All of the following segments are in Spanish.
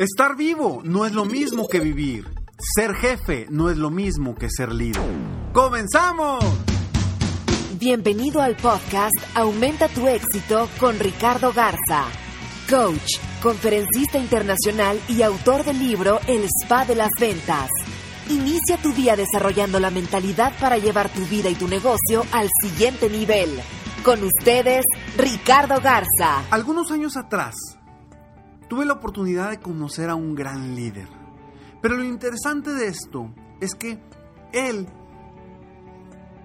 Estar vivo no es lo mismo que vivir. Ser jefe no es lo mismo que ser líder. ¡Comenzamos! Bienvenido al podcast Aumenta tu éxito con Ricardo Garza, coach, conferencista internacional y autor del libro El Spa de las Ventas. Inicia tu día desarrollando la mentalidad para llevar tu vida y tu negocio al siguiente nivel. Con ustedes, Ricardo Garza. Algunos años atrás, tuve la oportunidad de conocer a un gran líder. Pero lo interesante de esto es que él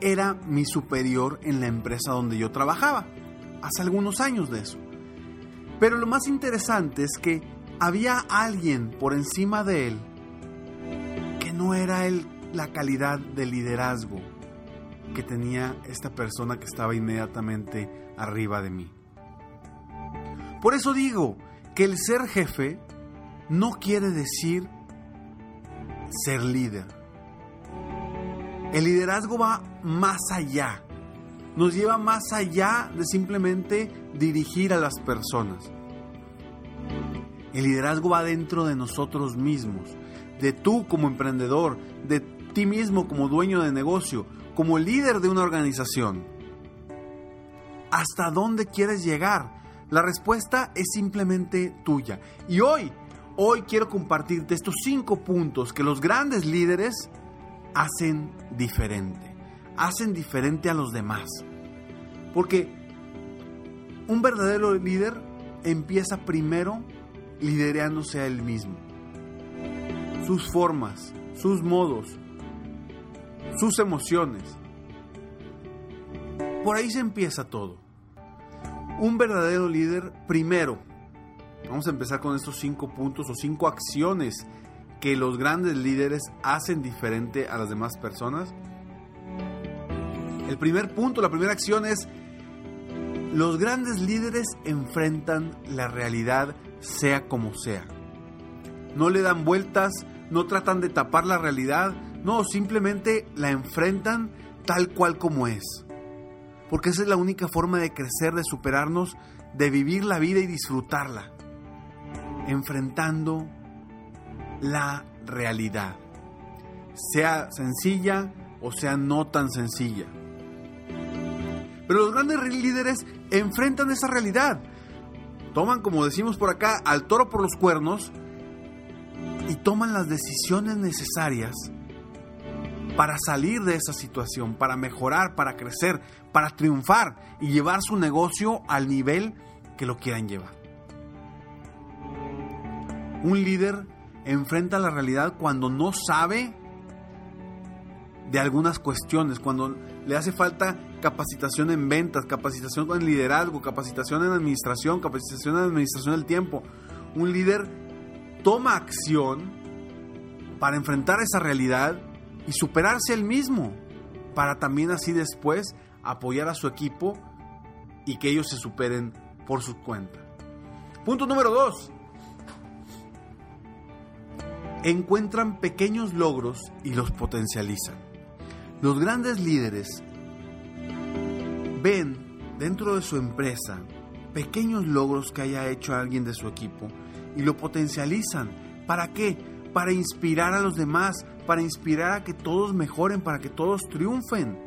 era mi superior en la empresa donde yo trabajaba, hace algunos años de eso. Pero lo más interesante es que había alguien por encima de él que no era él la calidad de liderazgo que tenía esta persona que estaba inmediatamente arriba de mí. Por eso digo que el ser jefe no quiere decir ser líder. El liderazgo va más allá. Nos lleva más allá de simplemente dirigir a las personas. El liderazgo va dentro de nosotros mismos, de tú como emprendedor, de ti mismo como dueño de negocio, como líder de una organización. ¿Hasta dónde quieres llegar? La respuesta es simplemente tuya. Y hoy, hoy quiero compartirte estos cinco puntos que los grandes líderes hacen diferente. Hacen diferente a los demás. Porque un verdadero líder empieza primero liderándose a él mismo. Sus formas, sus modos, sus emociones. Por ahí se empieza todo. Un verdadero líder, primero, vamos a empezar con estos cinco puntos o cinco acciones que los grandes líderes hacen diferente a las demás personas. El primer punto, la primera acción es, los grandes líderes enfrentan la realidad sea como sea. No le dan vueltas, no tratan de tapar la realidad, no, simplemente la enfrentan tal cual como es. Porque esa es la única forma de crecer, de superarnos, de vivir la vida y disfrutarla. Enfrentando la realidad. Sea sencilla o sea no tan sencilla. Pero los grandes líderes enfrentan esa realidad. Toman, como decimos por acá, al toro por los cuernos y toman las decisiones necesarias para salir de esa situación, para mejorar, para crecer, para triunfar y llevar su negocio al nivel que lo quieran llevar. Un líder enfrenta la realidad cuando no sabe de algunas cuestiones, cuando le hace falta capacitación en ventas, capacitación en liderazgo, capacitación en administración, capacitación en administración del tiempo. Un líder toma acción para enfrentar esa realidad y superarse él mismo, para también así después apoyar a su equipo y que ellos se superen por su cuenta. Punto número dos. Encuentran pequeños logros y los potencializan. Los grandes líderes ven dentro de su empresa pequeños logros que haya hecho alguien de su equipo y lo potencializan. ¿Para qué? Para inspirar a los demás, para inspirar a que todos mejoren, para que todos triunfen.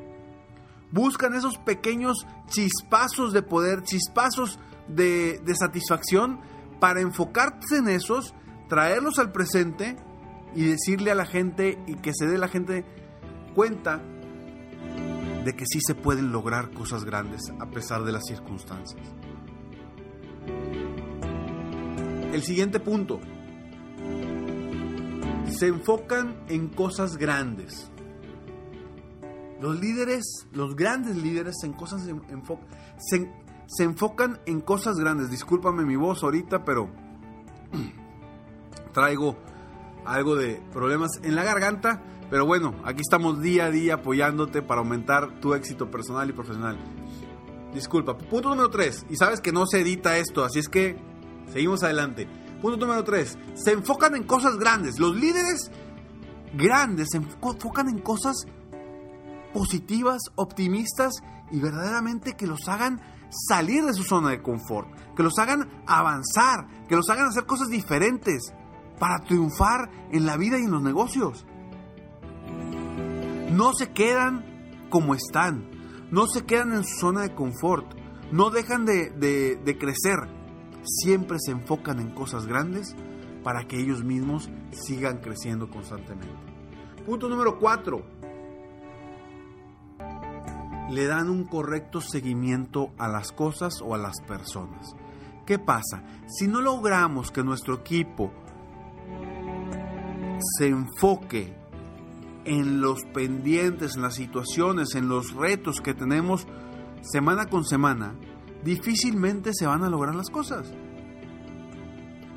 Buscan esos pequeños chispazos de poder, chispazos de, satisfacción para enfocarse en esos, traerlos al presente y decirle a la gente y que se dé la gente cuenta de que sí se pueden lograr cosas grandes a pesar de las circunstancias. El siguiente punto. Se enfocan en cosas grandes. Los líderes, los grandes líderes se enfocan en cosas grandes. Discúlpame mi voz ahorita, pero traigo algo de problemas en la garganta. Pero bueno, aquí estamos día a día apoyándote para aumentar tu éxito personal y profesional. Disculpa. Punto número 3. Y sabes que no se edita esto, así es que seguimos adelante. Punto número 3. Se enfocan en cosas grandes. Los líderes grandes se enfocan en cosas positivas, optimistas y verdaderamente que los hagan salir de su zona de confort, que los hagan avanzar, que los hagan hacer cosas diferentes para triunfar en la vida y en los negocios. No se quedan como están, no se quedan en su zona de confort, no dejan de, crecer, siempre se enfocan en cosas grandes para que ellos mismos sigan creciendo constantemente. Punto número 4 le dan un correcto seguimiento a las cosas o a las personas. ¿Qué pasa? Si no logramos que nuestro equipo se enfoque en los pendientes, en las situaciones, en los retos que tenemos semana con semana, difícilmente se van a lograr las cosas.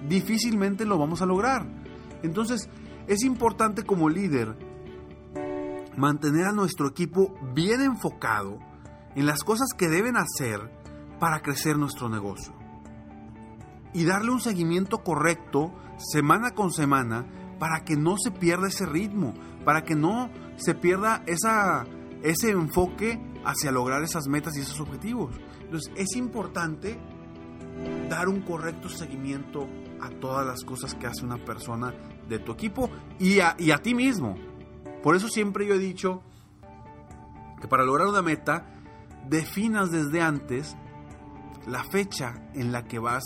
Difícilmente lo vamos a lograr. Entonces, es importante como líder mantener a nuestro equipo bien enfocado en las cosas que deben hacer para crecer nuestro negocio. Y darle un seguimiento correcto semana con semana para que no se pierda ese ritmo, para que no se pierda esa, ese enfoque hacia lograr esas metas y esos objetivos. Entonces es importante dar un correcto seguimiento a todas las cosas que hace una persona de tu equipo y a, y a ti mismo. Por eso siempre yo he dicho que para lograr una meta, definas desde antes la fecha en la que vas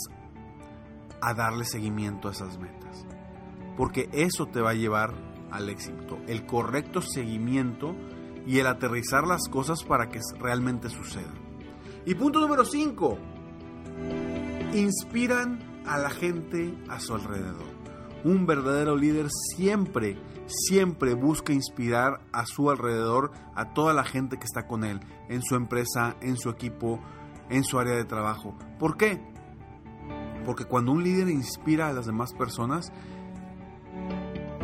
a darle seguimiento a esas metas. Porque eso te va a llevar al éxito. El correcto seguimiento y el aterrizar las cosas para que realmente sucedan. Y punto número 5. Inspiran a la gente a su alrededor. Un verdadero líder siempre siempre busca inspirar a su alrededor a toda la gente que está con él, en su empresa, en su equipo, en su área de trabajo. ¿Por qué? Porque cuando un líder inspira a las demás personas,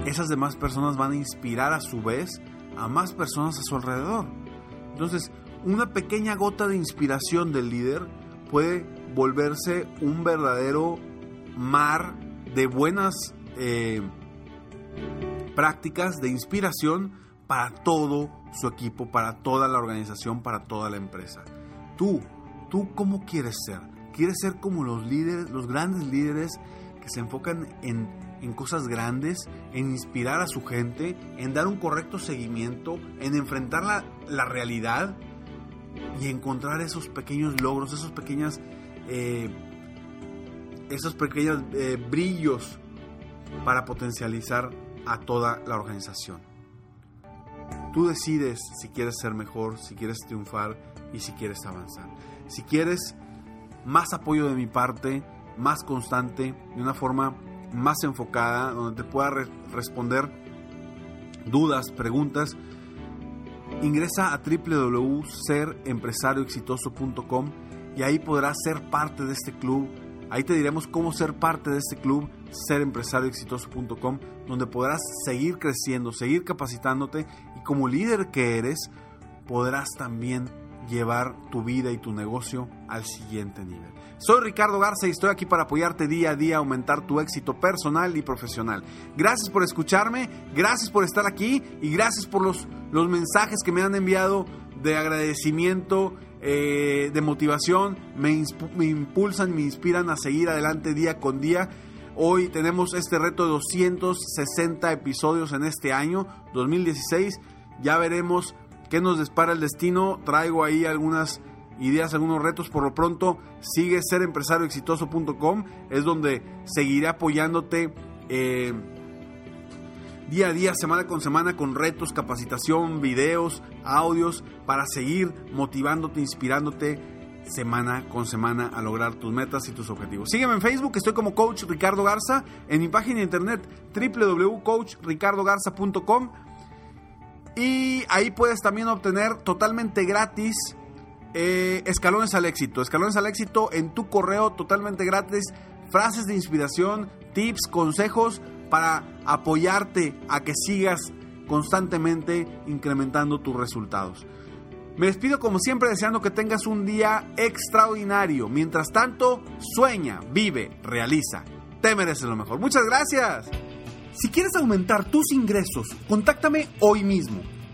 esas demás personas van a inspirar a su vez a más personas a su alrededor. Entonces, una pequeña gota de inspiración del líder puede volverse un verdadero mar de buenas eh, prácticas de inspiración para todo su equipo, para toda la organización, para toda la empresa. Tú, tú cómo quieres ser? ¿Quieres ser como los líderes, los grandes líderes que se enfocan en, en cosas grandes, en inspirar a su gente, en dar un correcto seguimiento, en enfrentar la, la realidad y encontrar esos pequeños logros, esos eh, esos pequeños eh, brillos para potencializar a toda la organización. Tú decides si quieres ser mejor, si quieres triunfar y si quieres avanzar. Si quieres más apoyo de mi parte, más constante, de una forma más enfocada, donde te pueda responder dudas, preguntas, ingresa a www.serempresarioexitoso.com y ahí podrás ser parte de este club. Ahí te diremos cómo ser parte de este club serempresarioexitoso.com, donde podrás seguir creciendo, seguir capacitándote y como líder que eres, podrás también llevar tu vida y tu negocio al siguiente nivel. Soy Ricardo Garza y estoy aquí para apoyarte día a día aumentar tu éxito personal y profesional. Gracias por escucharme, gracias por estar aquí y gracias por los, los mensajes que me han enviado de agradecimiento, eh, de motivación, me, me impulsan, me inspiran a seguir adelante día con día Hoy tenemos este reto de 260 episodios en este año 2016. Ya veremos qué nos dispara el destino. Traigo ahí algunas ideas, algunos retos. Por lo pronto, sigue serempresarioexitoso.com. Es donde seguiré apoyándote eh, día a día, semana con semana, con retos, capacitación, videos, audios, para seguir motivándote, inspirándote semana con semana a lograr tus metas y tus objetivos. Sígueme en Facebook, estoy como Coach Ricardo Garza, en mi página de internet www.coachricardogarza.com y ahí puedes también obtener totalmente gratis eh, escalones al éxito. Escalones al éxito en tu correo totalmente gratis. Frases de inspiración, tips, consejos para apoyarte a que sigas constantemente incrementando tus resultados. Me despido como siempre deseando que tengas un día extraordinario. Mientras tanto, sueña, vive, realiza. Te mereces lo mejor. Muchas gracias. Si quieres aumentar tus ingresos, contáctame hoy mismo.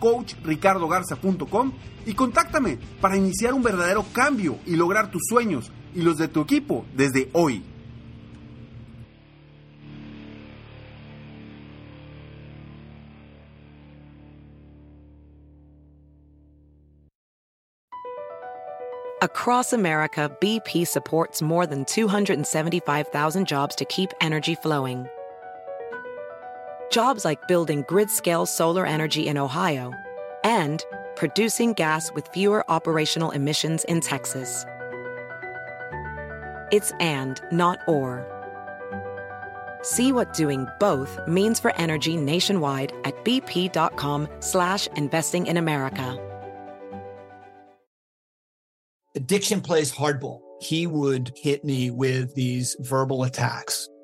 www.coachricardogarza.com y contáctame para iniciar un verdadero cambio y lograr tus sueños y los de tu equipo desde hoy. Across America, BP supports more than 275,000 jobs to keep energy flowing. Jobs like building grid scale solar energy in Ohio and producing gas with fewer operational emissions in Texas. It's and, not or. See what doing both means for energy nationwide at bp.com slash investing in America. Addiction plays hardball. He would hit me with these verbal attacks.